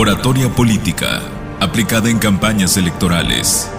Oratoria Política, aplicada en campañas electorales.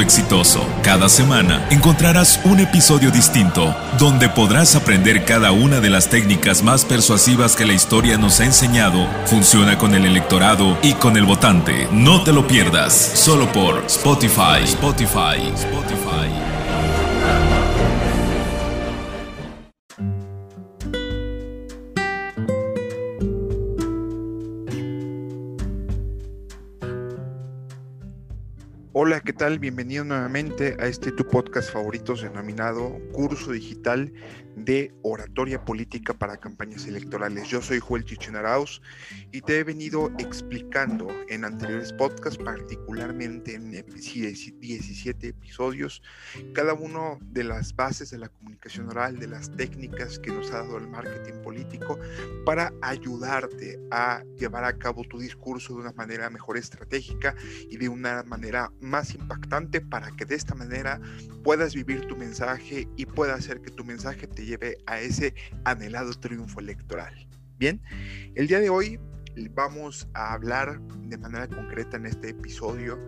exitoso. Cada semana encontrarás un episodio distinto donde podrás aprender cada una de las técnicas más persuasivas que la historia nos ha enseñado. Funciona con el electorado y con el votante. No te lo pierdas, solo por Spotify. Spotify. Spotify. Hola, ¿qué tal? Bienvenido nuevamente a este tu podcast favorito denominado Curso Digital de Oratoria Política para Campañas Electorales. Yo soy Joel Chichinaraus y te he venido explicando en anteriores podcasts, particularmente en 17 episodios, cada uno de las bases de la comunicación oral, de las técnicas que nos ha dado el marketing político para ayudarte a llevar a cabo tu discurso de una manera mejor estratégica y de una manera más impactante para que de esta manera puedas vivir tu mensaje y pueda hacer que tu mensaje te lleve a ese anhelado triunfo electoral. Bien, el día de hoy vamos a hablar de manera concreta en este episodio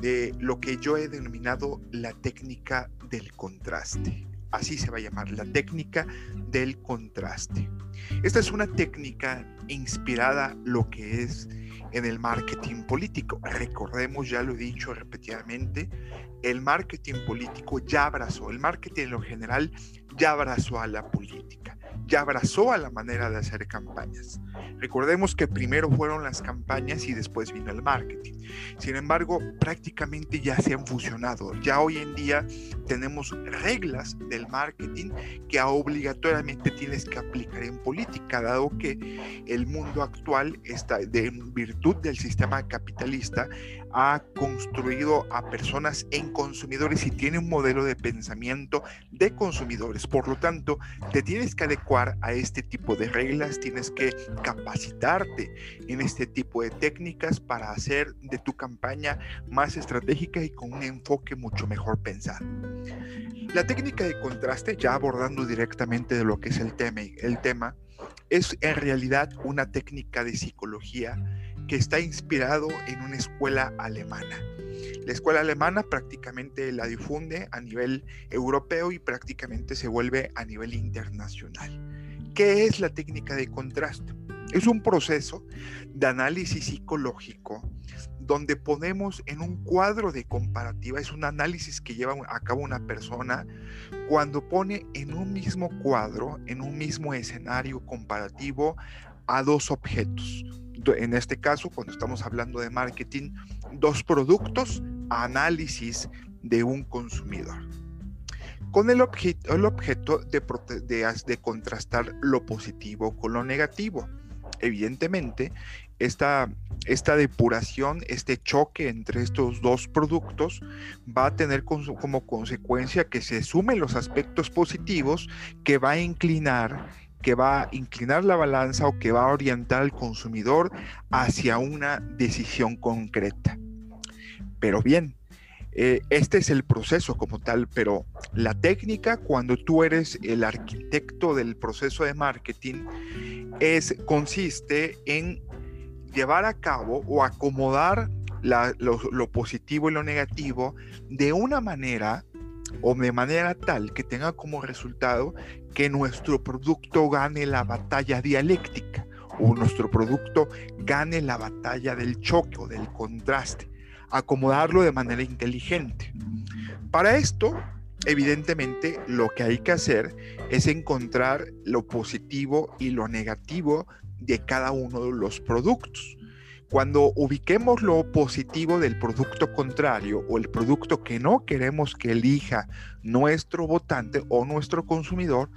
de lo que yo he denominado la técnica del contraste. Así se va a llamar, la técnica del contraste. Esta es una técnica inspirada lo que es en el marketing político. Recordemos, ya lo he dicho repetidamente, el marketing político ya abrazó, el marketing en lo general ya abrazó a la política, ya abrazó a la manera de hacer campañas. Recordemos que primero fueron las campañas y después vino el marketing. Sin embargo, prácticamente ya se han fusionado. Ya hoy en día tenemos reglas del marketing que obligatoriamente tienes que aplicar en política, dado que el mundo actual está de virtud del sistema capitalista ha construido a personas en consumidores y tiene un modelo de pensamiento de consumidores. Por lo tanto, te tienes que adecuar a este tipo de reglas, tienes que capacitarte en este tipo de técnicas para hacer de tu campaña más estratégica y con un enfoque mucho mejor pensado. La técnica de contraste, ya abordando directamente de lo que es el tema, el tema es en realidad una técnica de psicología que está inspirado en una escuela alemana. La escuela alemana prácticamente la difunde a nivel europeo y prácticamente se vuelve a nivel internacional. ¿Qué es la técnica de contraste? Es un proceso de análisis psicológico donde ponemos en un cuadro de comparativa, es un análisis que lleva a cabo una persona cuando pone en un mismo cuadro, en un mismo escenario comparativo a dos objetos, en este caso, cuando estamos hablando de marketing, dos productos, análisis de un consumidor. Con el, objeto, el objeto de, de, contrastar lo positivo con lo negativo. Evidentemente, esta, esta depuración, este choque entre estos dos productos va a tener como consecuencia que se sumen los aspectos positivos que va a inclinar que va a inclinar la balanza o que va a orientar al consumidor hacia una decisión concreta. Pero bien, eh, este es el proceso como tal, pero la técnica cuando tú eres el arquitecto del proceso de marketing es, consiste en llevar a cabo o acomodar lo positivo y lo negativo de una manera o de manera tal que tenga como resultado que nuestro producto gane la batalla dialéctica o nuestro producto gane la batalla del choque o del contraste, acomodarlo de manera inteligente. Para esto, evidentemente, lo que hay que hacer es encontrar lo positivo y lo negativo de cada uno de los productos. Cuando ubiquemos lo positivo del producto contrario o el producto que no queremos que elija nuestro votante o nuestro consumidor,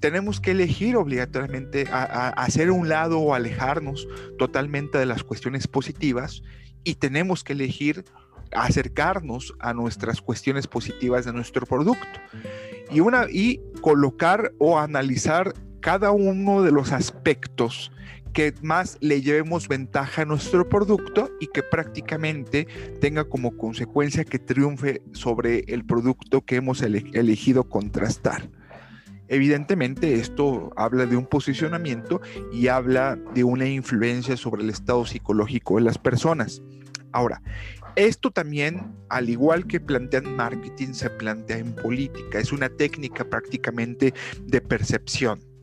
tenemos que elegir obligatoriamente a, hacer un lado o alejarnos totalmente de las cuestiones positivas y tenemos que elegir acercarnos a nuestras cuestiones positivas de nuestro producto. Y, una, y colocar o analizar cada uno de los aspectos que más le llevemos ventaja a nuestro producto y que prácticamente tenga como consecuencia que triunfe sobre el producto que hemos elegido contrastar. Evidentemente esto habla de un posicionamiento y habla de una influencia sobre el estado psicológico de las personas. Ahora, esto también, al igual que plantea en marketing, se plantea en política. Es una técnica prácticamente de percepción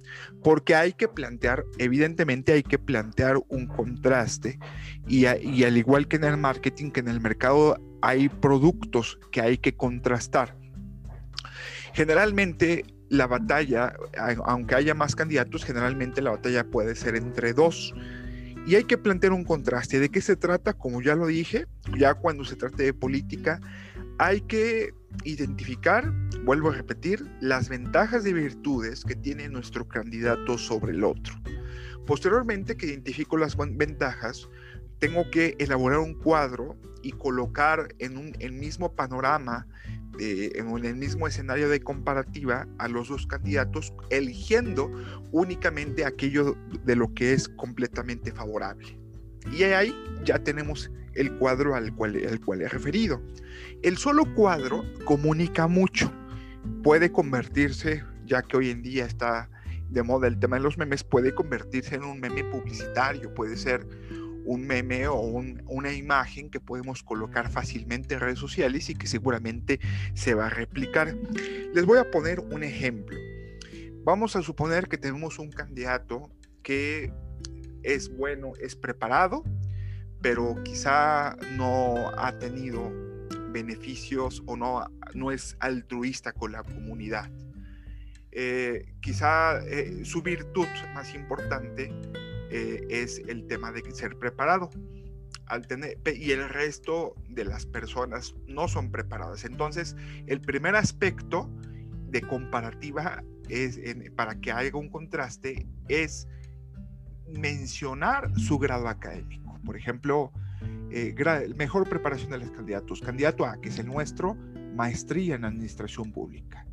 porque hay que plantear, evidentemente hay que plantear un contraste y, al igual que en el marketing, que en el mercado hay productos que hay que contrastar. Generalmente la batalla, aunque haya más candidatos, generalmente la batalla puede ser entre dos. Y hay que plantear un contraste. ¿De qué se trata? Como ya lo dije, ya cuando se trate de política, hay que identificar, vuelvo a repetir, las ventajas y virtudes que tiene nuestro candidato sobre el otro. Posteriormente que identifico las ventajas, tengo que elaborar un cuadro y colocar en un el mismo panorama, en el mismo escenario de comparativa a los dos candidatos, eligiendo únicamente aquello de lo que es completamente favorable. Y ahí ya tenemos el cuadro al cual, al cual he referido. El solo cuadro comunica mucho. Puede convertirse, ya que hoy en día está de moda el tema de los memes, puede convertirse en un meme publicitario, puede ser un meme o una imagen que podemos colocar fácilmente en redes sociales y que seguramente se va a replicar. Les voy a poner un ejemplo. Vamos a suponer que tenemos un candidato que es bueno, es preparado, pero quizá no ha tenido beneficios o no, no es altruista con la comunidad. Eh, quizá eh, su virtud más importante eh, es el tema de ser preparado. Al tener, y el resto de las personas no son preparadas. Entonces, el primer aspecto de comparativa es, para que haya un contraste es mencionar su grado académico. Por ejemplo, eh, mejor preparación de los candidatos. Candidato A, que es el nuestro, maestría en administración pública.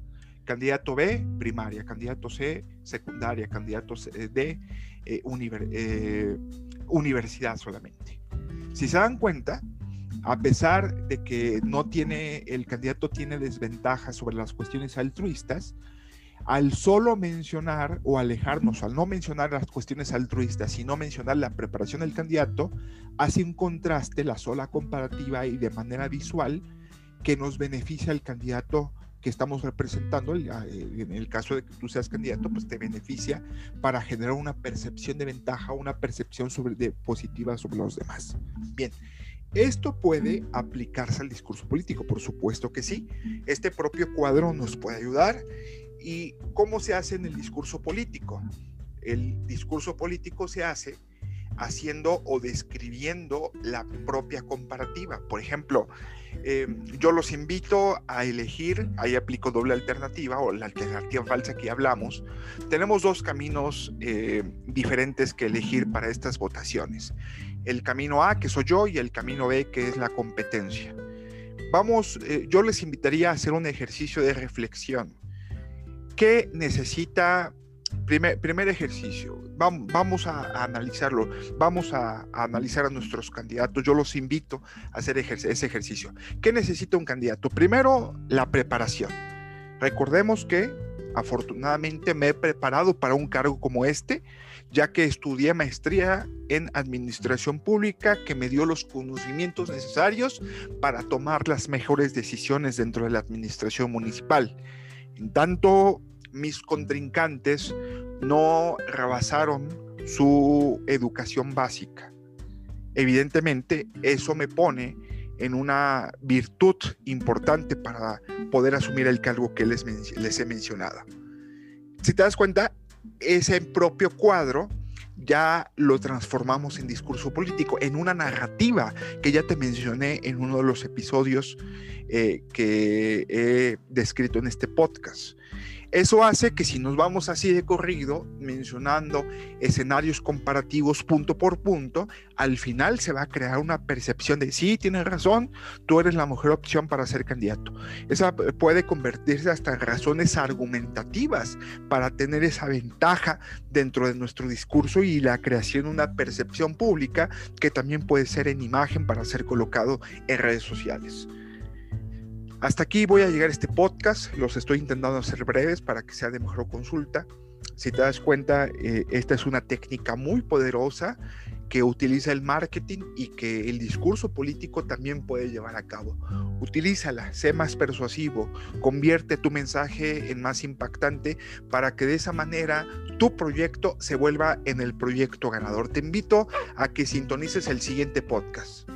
Candidato B, primaria. Candidato C, secundaria. Candidato D, eh, eh, universidad solamente. Si se dan cuenta, a pesar de que no tiene, el candidato tiene desventajas sobre las cuestiones altruistas, al solo mencionar o alejarnos, al no mencionar las cuestiones altruistas, sino mencionar la preparación del candidato, hace un contraste, la sola comparativa y de manera visual que nos beneficia al candidato que estamos representando, eh, en el caso de que tú seas candidato, pues te beneficia para generar una percepción de ventaja, una percepción sobre, de positiva sobre los demás. Bien, ¿Esto puede aplicarse al discurso político? Por supuesto que sí. Este propio cuadro nos puede ayudar ¿Y cómo se hace en el discurso político? El discurso político se hace haciendo o describiendo la propia comparativa. Por ejemplo, eh, yo los invito a elegir, ahí aplico doble alternativa o la alternativa falsa que hablamos. Tenemos dos caminos eh, diferentes que elegir para estas votaciones. El camino A, que soy yo, y el camino B, que es la competencia. Vamos, eh, yo les invitaría a hacer un ejercicio de reflexión. ¿Qué necesita? Primer, primer ejercicio, vamos, a, analizarlo, vamos a, analizar a nuestros candidatos. Yo los invito a hacer ese ejercicio. ¿Qué necesita un candidato? Primero, la preparación. Recordemos que afortunadamente me he preparado para un cargo como este, ya que estudié maestría en administración pública que me dio los conocimientos necesarios para tomar las mejores decisiones dentro de la administración municipal. En tanto, mis contrincantes no rebasaron su educación básica. Evidentemente, eso me pone en una virtud importante para poder asumir el cargo que les, les he mencionado. Si te das cuenta, ese propio cuadro ya lo transformamos en discurso político, en una narrativa que ya te mencioné en uno de los episodios eh, que he descrito en este podcast. Eso hace que si nos vamos así de corrido, mencionando escenarios comparativos punto por punto, al final se va a crear una percepción de sí, tienes razón, tú eres la mejor opción para ser candidato. Esa puede convertirse hasta en razones argumentativas para tener esa ventaja dentro de nuestro discurso y la creación de una percepción pública que también puede ser en imagen para ser colocado en redes sociales. Hasta aquí voy a llegar este podcast, los estoy intentando hacer breves para que sea de mejor consulta. Si te das cuenta, eh, esta es una técnica muy poderosa que utiliza el marketing y que el discurso político también puede llevar a cabo. Utilízala, sé más persuasivo, convierte tu mensaje en más impactante para que de esa manera tu proyecto se vuelva en el proyecto ganador. Te invito a que sintonices el siguiente podcast.